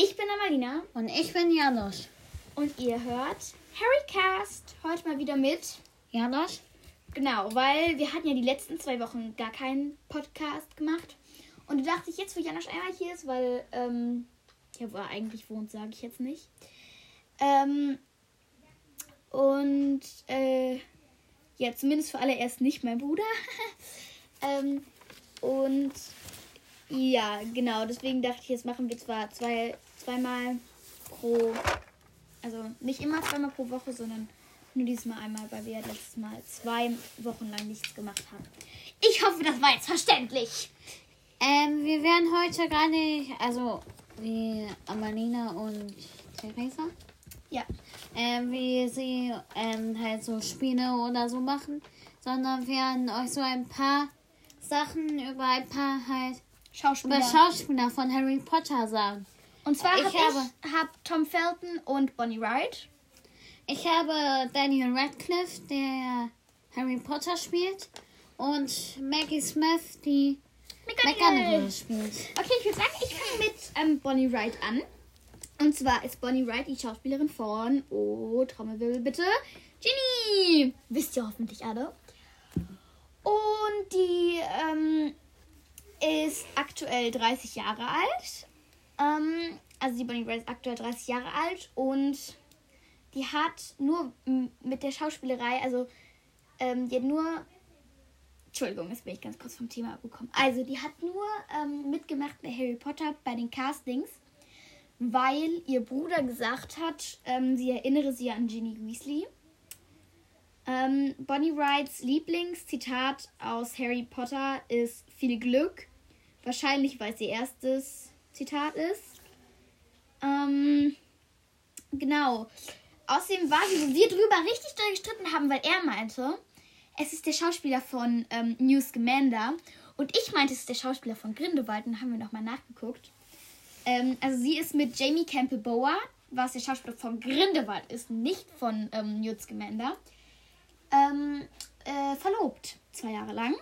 Ich bin Amalina. Und ich bin Janusz. Und ihr hört Harrycast. Heute mal wieder mit Janusz? Genau, weil wir hatten ja die letzten zwei Wochen gar keinen Podcast gemacht. Und da dachte ich jetzt, wo Janosch einmal hier ist, weil, ähm, ja, wo er eigentlich wohnt, sage ich jetzt nicht. Ähm, und, äh, ja, zumindest für alle erst nicht mein Bruder. ähm, und, ja, genau, deswegen dachte ich, jetzt machen wir zwar zwei, zweimal pro, also nicht immer zweimal pro Woche, sondern nur diesmal einmal, weil wir letztes Mal zwei Wochen lang nichts gemacht haben. Ich hoffe, das war jetzt verständlich. Ähm, wir werden heute gar nicht, also wie Amalina und Theresa, Ja. ähm, wie sie ähm, halt so Spiele oder so machen, sondern werden euch so ein paar Sachen über ein paar halt Schauspieler. über Schauspieler von Harry Potter sagen. Und zwar Ich hab habe- ich hab Tom Felton und Bonnie Wright. Ich habe Daniel Radcliffe, der Harry Potter spielt, und Maggie Smith, die McGonagall spielt. Okay, ich würde sagen, ich fange mit ähm, Bonnie Wright an. Und zwar ist Bonnie Wright die Schauspielerin von, oh, Trommelwirbel bitte, Ginny. Wisst ihr hoffentlich alle. Und die ähm, ist aktuell 30 Jahre alt. Ähm, also die Bonnie Wright ist aktuell 30 Jahre alt und die hat nur mit der Schauspielerei, also ähm, die hat nur Entschuldigung, jetzt bin ich ganz kurz vom Thema abgekommen. Also, die hat nur ähm, mitgemacht bei Harry Potter bei den Castings, weil ihr Bruder gesagt hat, ähm, sie erinnere sie an Ginny Weasley. Ähm, Bonnie Wrights Lieblingszitat aus Harry Potter ist viel Glück. Wahrscheinlich, weil es ihr erstes Zitat ist. Ähm, genau. Außerdem war sie, wo wir drüber richtig doll gestritten haben, weil er meinte, es ist der Schauspieler von ähm, Newt Scamander. Und ich meinte, es ist der Schauspieler von Grindelwald. Und haben wir nochmal nachgeguckt. Ähm, also sie ist mit Jamie Campbell Bower, was der Schauspieler von Grindelwald ist, nicht von ähm, Newt Scamander, ähm, äh, verlobt. Zwei Jahre lang.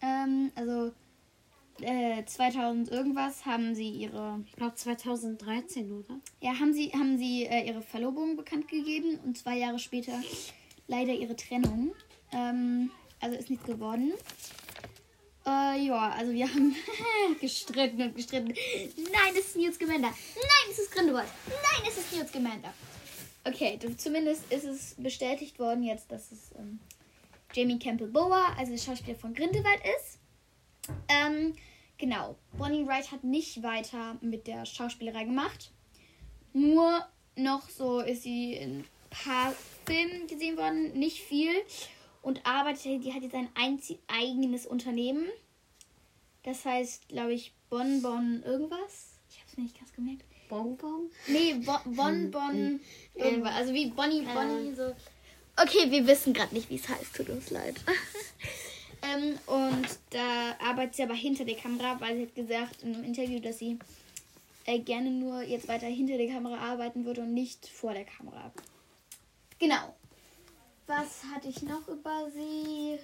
Ähm, also äh, 2000 irgendwas haben sie ihre Ich glaube 2013, oder? ja, haben sie, haben sie äh, ihre Verlobung bekannt gegeben und zwei Jahre später leider ihre Trennung. Ähm, also ist nichts geworden. Äh, ja, also wir haben gestritten und gestritten. Nein, es ist Newt Scamander. Nein, es ist Grindelwald. Nein, es ist Newt Scamander. Okay, zumindest ist es bestätigt worden jetzt, dass es ähm, Jamie Campbell Bower, also der Schauspieler von Grindelwald ist. Ähm, genau. Bonnie Wright hat nicht weiter mit der Schauspielerei gemacht. Nur noch so ist sie in ein paar Filmen gesehen worden, nicht viel. Und arbeitet, die hat jetzt ein einzig eigenes Unternehmen. Das heißt, glaube ich, Bonbon irgendwas. Ich habe es mir nicht ganz gemerkt. Bonbon? Nee, bo Bonbon irgendwas. Also wie Bonnie, Bonnie, so. Okay, wir wissen gerade nicht, wie es heißt. Tut uns leid. ähm, und da arbeitet sie aber hinter der Kamera, weil sie hat gesagt in einem Interview, dass sie äh, gerne nur jetzt weiter hinter der Kamera arbeiten würde und nicht vor der Kamera. Genau. Was hatte ich noch über sie?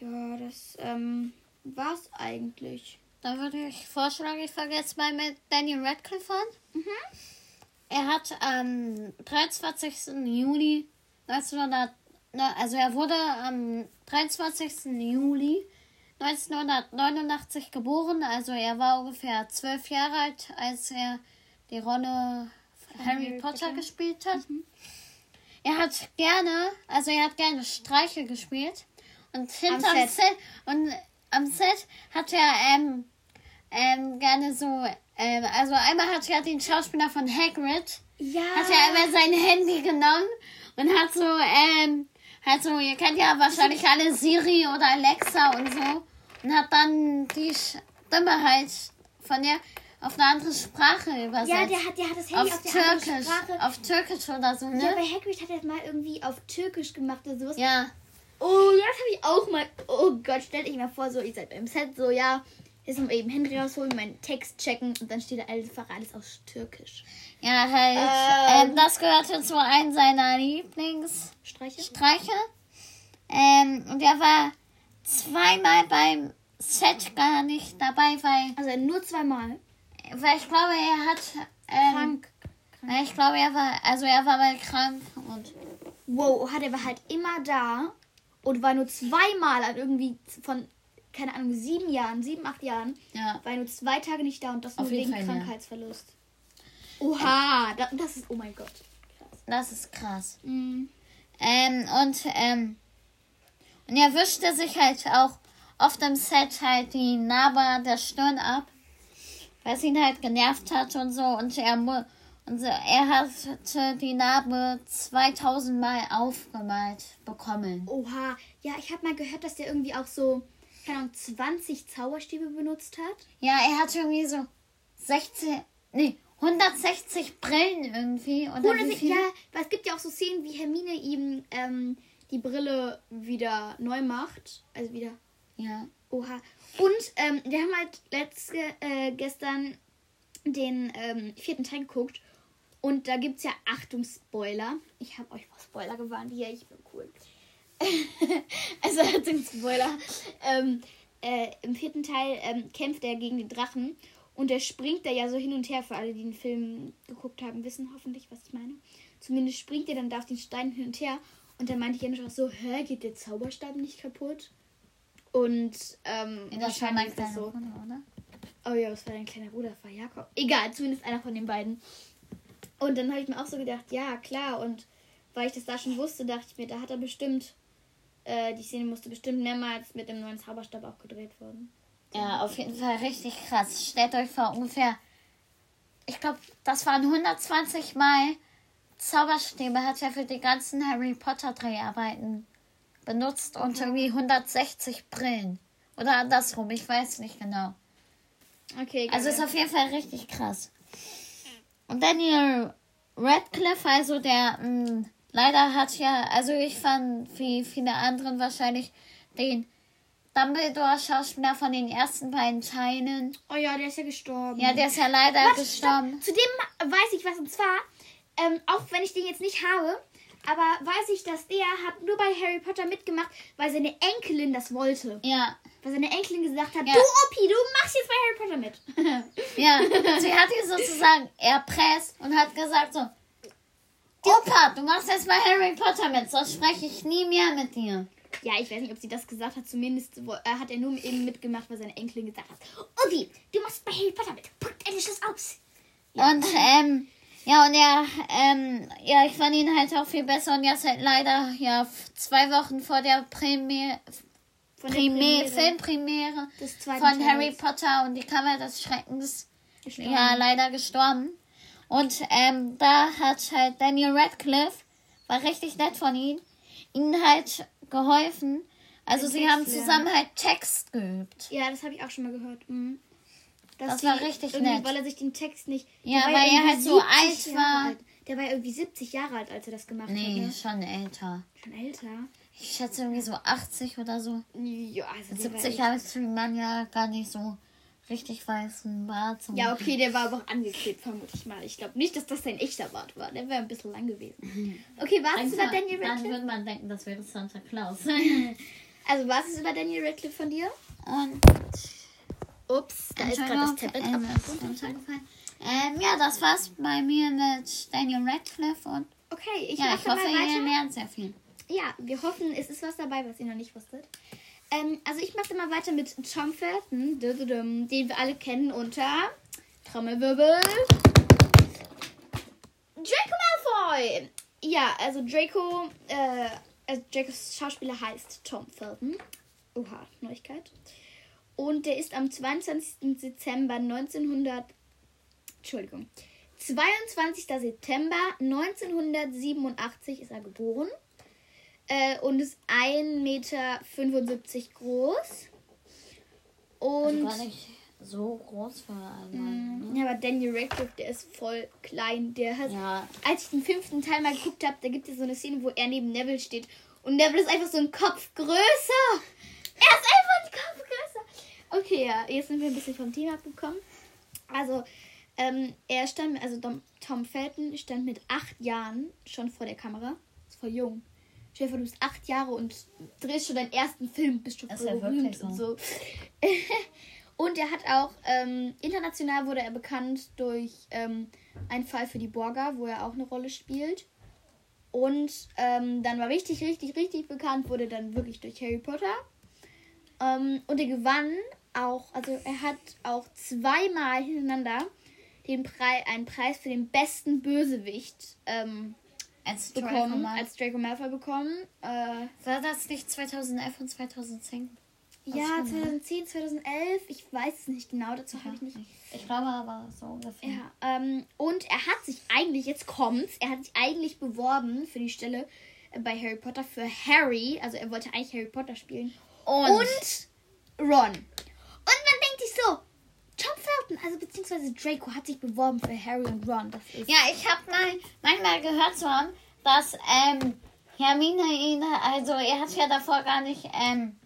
Ja, das ähm, war's eigentlich. Dann würde ich vorschlagen, ich fange jetzt mal mit Daniel Radcliffe an. Mhm. Er hat am 23. Juli 1900, ne, also er wurde am 23. Juli 1989 geboren, also er war ungefähr zwölf Jahre alt, als er die Rolle Harry, Harry Potter, gespielt hat. Er hat gerne, also er hat gerne Streiche gespielt und hinterm Set. Set. und am Set hat er ähm, ähm, gerne so, ähm, also einmal hat er den Schauspieler von Hagrid, Ja. hat er einmal sein Handy genommen und hat so, ähm, hat so, ihr kennt ja wahrscheinlich alle Siri oder Alexa und so und hat dann die Stimme halt von der auf eine andere Sprache übersetzt. ja, der hat, der hat das Handy auf, auf Türkisch, Sprache. auf Türkisch oder so, Ja, ne? bei Hagrid hat er das mal irgendwie auf Türkisch gemacht oder sowas. Ja. Oh, ja, das habe ich auch mal. Oh Gott, stellt euch mal vor, so, ihr seid beim Set, so, ja, jetzt mal eben Handy rausholen, meinen Text checken und dann steht da einfach alles auf Türkisch. Ja, halt. Ähm. Ähm, das gehörte zu einem seiner Lieblingsstreiche. Streiche? Ähm, und er war zweimal beim Set gar nicht dabei, weil Also nur zweimal. weil ich glaube, er hat. Ähm, Krank. Nein, ich glaube, er war. Also, er war mal krank und. Wow, hat er war halt immer da und war nur zweimal an irgendwie von, keine Ahnung, sieben Jahren, sieben, acht Jahren, Ja. war nur zwei Tage nicht da und das Auf nur wegen Fall, ja. Krankheitsverlust. Oha, da, das ist, oh mein Gott. Das ist krass. Mhm. Ähm, und, ähm, und er wischte sich halt auch oft im Set halt die Narbe der Stirn ab, weil es ihn halt genervt hat und so. Und er, und so, er hatte die Narbe 2000 Mal aufgemalt bekommen. Oha, ja, ich habe mal gehört, dass der irgendwie auch so, keine Ahnung, 20 Zauberstäbe benutzt hat. Ja, er hatte irgendwie so 16, nee, 160 Brillen irgendwie. Oder Ohne wie sich, viel? ja, weil es gibt ja auch so Szenen, wie Hermine ihm ähm, die Brille wieder neu macht. Also wieder ja. Oha. Und ähm, wir haben halt letzte, äh, gestern den ähm, vierten Teil geguckt. Und da gibt es ja Achtung Spoiler. Ich habe euch vor Spoiler gewarnt. Hier, ich bin cool. also Achtung Spoiler. Ähm, äh, Im vierten Teil ähm, kämpft er gegen den Drachen. Und der springt da ja so hin und her. Für alle, die den Film geguckt haben, wissen hoffentlich, was ich meine. Zumindest springt er dann da auf den Stein hin und her. Und dann meinte Janusz auch so, hä, geht der Zauberstab nicht kaputt? Und ähm, Das war mein kleiner so. Bruder, oder? Oh ja, das war dein kleiner Bruder, das war Jakob. Egal, zumindest einer von den beiden. Und dann habe ich mir auch so gedacht, ja, klar. Und weil ich das da schon wusste, dachte ich mir, da hat er bestimmt, äh, die Szene musste bestimmt mehrmals mit dem neuen Zauberstab auch gedreht worden. Ja, auf jeden Fall richtig krass. Stellt euch vor, ungefähr, ich glaube, das waren 120 Mal Zauberstäbe, hat er für die ganzen Harry Potter Dreharbeiten benutzt und irgendwie 160 Brillen. Oder andersrum, ich weiß nicht genau. Okay. Also ist auf jeden Fall richtig krass. Und Daniel Radcliffe, also der mh, leider hat ja, also ich fand wie viele anderen wahrscheinlich den Dumbledore-Schauspieler von den ersten beiden Teilen. oh ja, der ist ja gestorben. Ja, der ist ja leider Warte, gestorben. stopp. Zudem weiß ich was, und zwar, ähm, auch wenn ich den jetzt nicht habe, aber weiß ich, dass der hat nur bei Harry Potter mitgemacht, weil seine Enkelin das wollte. Ja, Weil seine Enkelin gesagt hat, Ja. du Opi, du machst jetzt bei Harry Potter mit. ja. Sie hat ihn sozusagen erpresst und hat gesagt so, Opa, du machst jetzt bei Harry Potter mit, sonst spreche ich nie mehr mit dir. Ja, ich weiß nicht, ob sie das gesagt hat. Zumindest wo- äh, hat er nur eben mitgemacht, weil seine Enkelin gesagt hat. Obi, du machst bei Harry Potter mit. Pack deine Schluss aus. Und, ähm, ja, und er, ähm, ja, ich fand ihn halt auch viel besser und jetzt halt leider, ja, zwei Wochen vor der Premiere, Von der Filmpremiere von. Harry Potter und die Kammer des Schreckens, ja, leider gestorben. Und, ähm, da hat halt Daniel Radcliffe, war richtig nett von ihm, ihnen halt geholfen. Also Den sie Text haben lernen. zusammen halt Text geübt. Ja, das habe ich auch schon mal gehört. Mhm. Das war richtig nett. Weil er sich den Text nicht. Ja, weil er irgendwie halt so 70 alt war. Alt. Der war ja irgendwie 70 Jahre alt, als er das gemacht Nee, hat. Ne? schon älter. Schon älter. Ich schätze irgendwie so 80 oder so. Ja, also der 70 war Jahre ist für den Mann ja gar nicht so richtig weißen Bart. Ja, okay, der war aber auch angeklebt, vermute ich mal. Ich glaube nicht, dass das sein echter Bart war. Der wäre ein bisschen lang gewesen. Okay, war es Denkst über Daniel Dann Radcliffe? würde man denken, das wäre Santa Claus. Also war es über Daniel Radcliffe von dir? Und Ups, da ist gerade das Tablet ähm, ist runtergefallen. Ähm, ja, das war's bei mir mit Daniel Radcliffe und Okay, ich ja, ich hoffe, ihr lernt sehr viel. Ja, wir hoffen, es ist was dabei, was ihr noch nicht wusstet. Ähm, also ich mache mal weiter mit Tom Felton, den wir alle kennen unter Trommelwirbel. Draco Malfoy! Ja, also Draco, äh, also Dracos Schauspieler heißt Tom Felton. Oha, Neuigkeit. Und der ist am 22. Dezember 1900, Entschuldigung, 22. September 1987 ist er geboren äh, und ist 1,75 Meter groß. Und Also gar nicht so groß für einen. ne? ja, aber Daniel Radcliffe, der ist voll klein. Der hat, Ja, als ich den fünften Teil mal geguckt habe, da gibt es so eine Szene, wo er neben Neville steht und Neville ist einfach so ein Kopf größer. Er ist einfach ein Kopf größer. Okay, ja, jetzt sind wir ein bisschen vom Thema abgekommen. Also, ähm, er stand, also Tom Felton stand mit acht Jahren schon vor der Kamera. Ist voll jung. Stell du bist acht Jahre und drehst schon deinen ersten Film, bist schon voll ist ja berühmt und so. Und er hat auch, ähm, international wurde er bekannt durch ähm, einen Fall für die Borger, wo er auch eine Rolle spielt. Und ähm, dann war richtig, richtig, richtig bekannt, wurde dann wirklich durch Harry Potter. Ähm, und er gewann auch, also er hat auch zweimal hintereinander den Pre einen Preis für den besten Bösewicht ähm, Als Draco bekommen, Malfoy. als Draco Malfoy bekommen. Äh, War das nicht 2011 und 2010? ja, schon, ne? 2010, 2011, ich weiß es nicht genau, dazu habe ich nicht. Ich glaube aber so ungefähr. Ja, ähm, und er hat sich eigentlich, jetzt kommt's, er hat sich eigentlich beworben für die Stelle äh, bei Harry Potter für Harry, also er wollte eigentlich Harry Potter spielen. Und, Und Ron. Und man denkt sich so, Tom Felton, also beziehungsweise Draco hat sich beworben für Harry und Ron. Das ist ja, ich habe mal manchmal gehört zu haben, dass ähm, Hermine ihn, also er hat ja davor gar nicht ähm,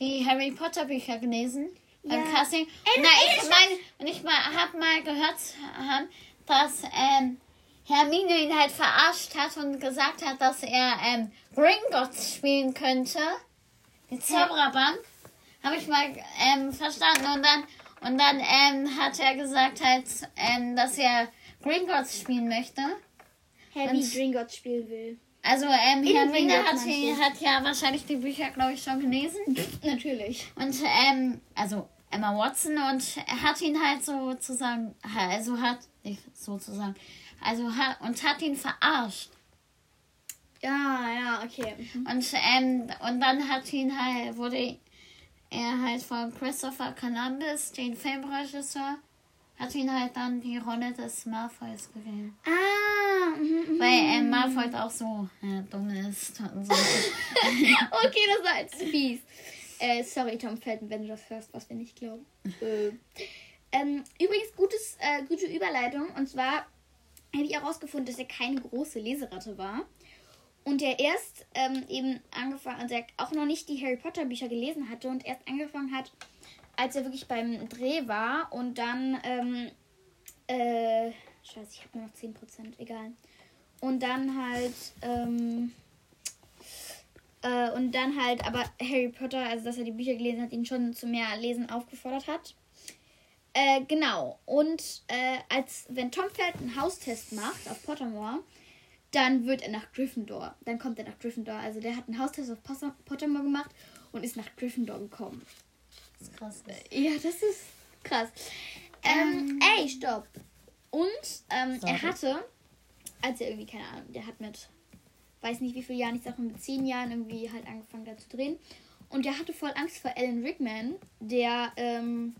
die Harry Potter Bücher gelesen beim Ja. Casting. Ey, na, ey, ich meine, und ich mal, habe mal gehört zu haben, dass ähm, Hermine ihn halt verarscht hat und gesagt hat, dass er ähm, Gringotts spielen könnte. Die Zaubererbank. Habe ich mal ähm, verstanden. Und dann, und dann ähm, hat er gesagt halt, ähm, dass er Gringotts spielen möchte. Harry und- Gringotts spielen will. Also ähm, In Hermine Gringotts hat, hat ja wahrscheinlich die Bücher, glaube ich, schon gelesen. Natürlich. Und ähm, also Emma Watson und hat ihn halt sozusagen, also hat, nicht sozusagen, also hat, und hat ihn verarscht. Ja, ja, okay. Mhm. Und, ähm, und dann hat ihn halt, wurde er halt von Christopher Columbus, den Filmregisseur, hat ihn halt dann die Rolle des Malfoys gegeben. Ah, mhm, mhm. Weil ähm, Malfoy auch so äh, dumm ist und so. okay, das war jetzt fies. Äh, sorry, Tom Felton, wenn du das hörst, was wir nicht glauben. äh. ähm, übrigens, gutes, äh, gute Überleitung. Und zwar habe ich herausgefunden, dass er keine große Leseratte war. Und er erst ähm, eben angefangen, also auch noch nicht die Harry Potter Bücher gelesen hatte und erst angefangen hat, als er wirklich beim Dreh war und dann, ähm, äh, scheiße, ich habe nur noch 10%, egal. Und dann halt, ähm, äh, und dann halt, aber Harry Potter, also dass er die Bücher gelesen hat, ihn schon zu mehr Lesen aufgefordert hat. Äh, genau. Und äh, als wenn Tom Felton einen Haustest macht auf Pottermore, dann wird er nach Gryffindor. Dann kommt er nach Gryffindor. Also der hat einen Haustest auf Potter- Pottermore gemacht und ist nach Gryffindor gekommen. Das ist krass. Ja, das ist krass. Ähm, ey, stopp. Und ähm, er hatte, als er irgendwie, keine Ahnung, der hat mit, weiß nicht wie viele Jahren, ich sag mal mit zehn Jahren irgendwie halt angefangen da zu drehen. Und der hatte voll Angst vor Alan Rickman, der, ähm,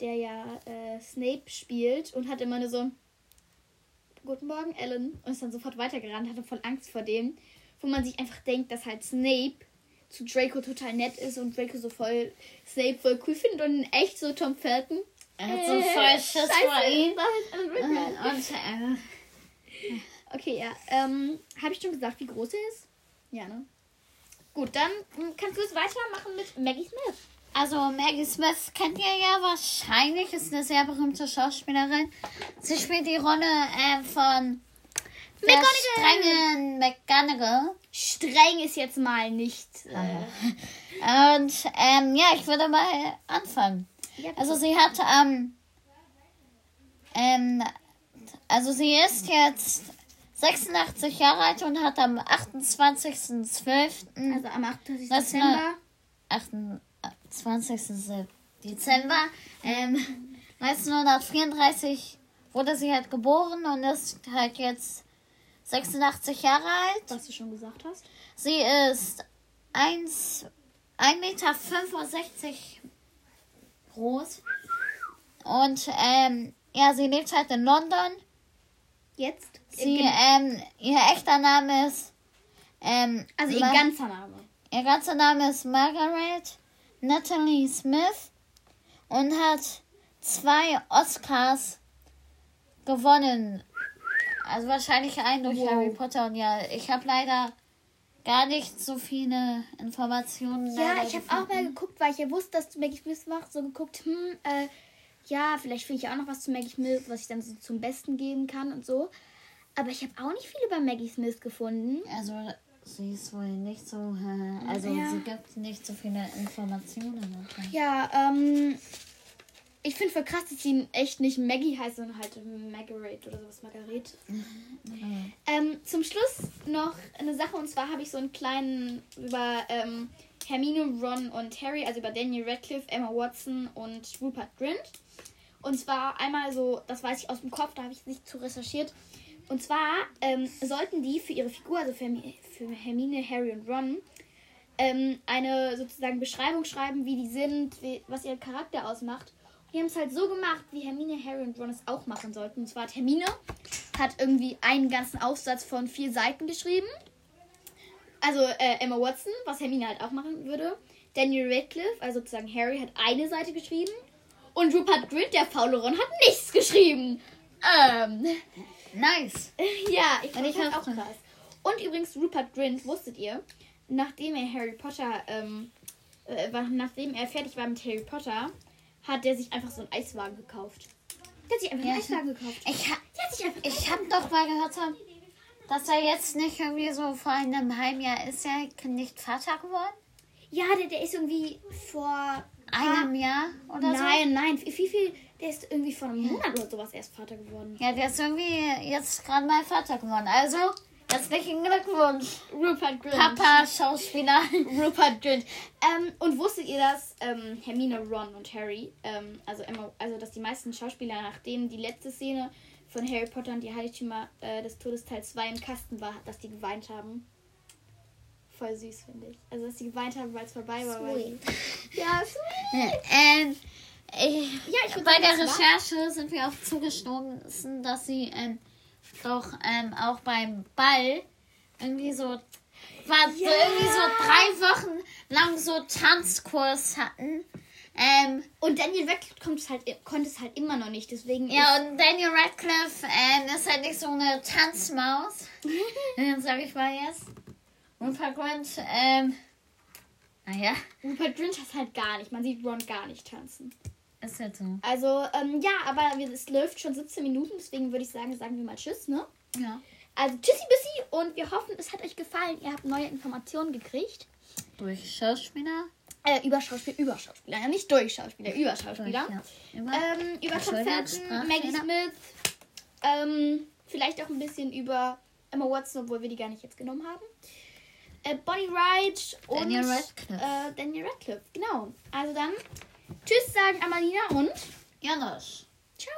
der ja äh, Snape spielt und hat immer nur so, Guten Morgen, Alan. Und ist dann sofort weitergerannt, hatte voll Angst vor dem. Wo man sich einfach denkt, dass halt Snape zu Draco total nett ist und Draco so voll Snape voll cool findet und in echt so Tom Felton. Er hat so voll Schiss vor ihm. Alan Rickman. Und äh, Okay, ja. Ähm, habe ich schon gesagt, wie groß er ist? Ja, ne? Gut, dann mm, kannst du es weitermachen mit Maggie Smith. Also Maggie Smith kennt ihr ja wahrscheinlich, ist eine sehr berühmte Schauspielerin. Sie spielt die Rolle äh, von der strengen McGonagall. Streng ist jetzt mal nicht. Äh, Und ähm, ja, ich würde mal anfangen. Also sie hat ähm, ähm, also sie ist jetzt 86 Jahre alt und hat am 28.12. also am 28. Das ist Dezember. 28. Dezember ähm, 1934 wurde sie halt geboren und ist halt jetzt 86 Jahre alt. Was du schon gesagt hast. Sie ist 1, 1,65 Meter groß. Und ähm, ja, sie lebt halt in London. Jetzt. Sie, Äh, ähm, ihr echter Name ist. Ähm, also ihr ganzer Name. Ihr ganzer Name ist Margaret Natalie Smith und hat zwei Oscars gewonnen. Also wahrscheinlich einen durch Wow. Harry Potter. Und ja, ich habe leider gar nicht so viele Informationen. Ja, ich habe auch mal geguckt, weil ich ja wusste, dass du Maggie Smith machst, so geguckt, hm, äh, ja, vielleicht finde ich auch noch was zu Maggie Smith, was ich dann so zum Besten geben kann und so. Aber ich habe auch nicht viel über Maggie Smith gefunden. Also sie ist wohl nicht so, also Ja. sie gibt nicht so viele Informationen. Ja, ähm. Ich finde voll krass, dass sie echt nicht Maggie heißt, sondern halt Margaret oder sowas, Margaret. Mhm. Ähm, zum Schluss noch eine Sache und zwar habe ich so einen kleinen über ähm, Hermine, Ron und Harry, also über Daniel Radcliffe, Emma Watson und Rupert Grint. Und zwar einmal so, das weiß ich aus dem Kopf, da habe ich nicht zu recherchiert. Und zwar ähm, sollten die für ihre Figur, also für, für Hermine, Harry und Ron, ähm, eine sozusagen Beschreibung schreiben, wie die sind, wie, was ihr Charakter ausmacht. Und die haben es halt so gemacht, wie Hermine, Harry und Ron es auch machen sollten. Und zwar hat Hermine hat irgendwie einen ganzen Aufsatz von vier Seiten geschrieben. Also äh, Emma Watson, was Hermine halt auch machen würde. Daniel Radcliffe, also sozusagen Harry, hat eine Seite geschrieben. Und Rupert Grint, der faule Ron, hat nichts geschrieben. Ähm, Nice. ja, ich ich das auch hab's- krass. Und übrigens, Rupert Grint, wusstet ihr, nachdem er Harry Potter, ähm, äh, war- nachdem er fertig war mit Harry Potter, hat er sich einfach so einen Eiswagen gekauft. Der hat sich einfach Ja, einen Eiswagen gekauft. Ich, ha Der hat sich einfach ich habe doch mal gehört, dass er jetzt nicht irgendwie so vor einem halben Jahr ist er nicht Vater geworden? Ja, der, der ist irgendwie vor Einem Jahr oder so? Nein, nein. Wie viel? Der ist irgendwie vor einem Monat oder sowas erst Vater geworden. Ja, der ist irgendwie jetzt gerade mal Vater geworden. Also, herzlichen Glückwunsch, Rupert Grint. Papa, Schauspieler. Rupert Grint. Ähm, und wusstet ihr, dass ähm, Hermine, Ron und Harry, ähm, also Emma, also dass die meisten Schauspieler, nachdem die letzte Szene von Harry Potter und die Heiligtümer äh, des Todes Teil 2 im Kasten war, dass die geweint haben? Voll süß, finde ich. Also, dass die geweint haben, weil es vorbei war. Die, ja, sweet. ähm, ich, Ja, bei der. Recherche sind wir auch zugestoßen, dass sie ähm, doch ähm, auch beim Ball irgendwie so war so Ja. irgendwie so drei Wochen lang so Tanzkurs hatten. Ähm, Und Daniel Radcliffe kommt halt, konnte es halt immer noch nicht. Deswegen ja, und Daniel Radcliffe ähm, ist halt nicht so eine Tanzmaus, äh, sag ich mal jetzt. Und Grant, ähm, naja, Rupert Grint hat halt gar nicht. Man sieht Ron gar nicht tanzen. Ist halt so. Also, ähm, ja, aber es läuft schon 17 Minuten, deswegen würde ich sagen, sagen wir mal Tschüss, ne? Ja. Also, Tschüssi Bissi und wir hoffen, es hat euch gefallen. Ihr habt neue Informationen gekriegt. Durch Schauspieler. Äh, über Schauspieler, über Schauspieler. Ja, nicht durch Schauspieler, über Schauspieler. Ja. Immer. Ähm, über Felton, Maggie. Smith. Ähm, vielleicht auch ein bisschen über Emma Watson, obwohl wir die gar nicht jetzt genommen haben. Äh, Bonnie Wright und Daniel Radcliffe. Äh, Daniel Radcliffe. Genau. Also dann, Tschüss sagen Amalina und Janusz. Ciao.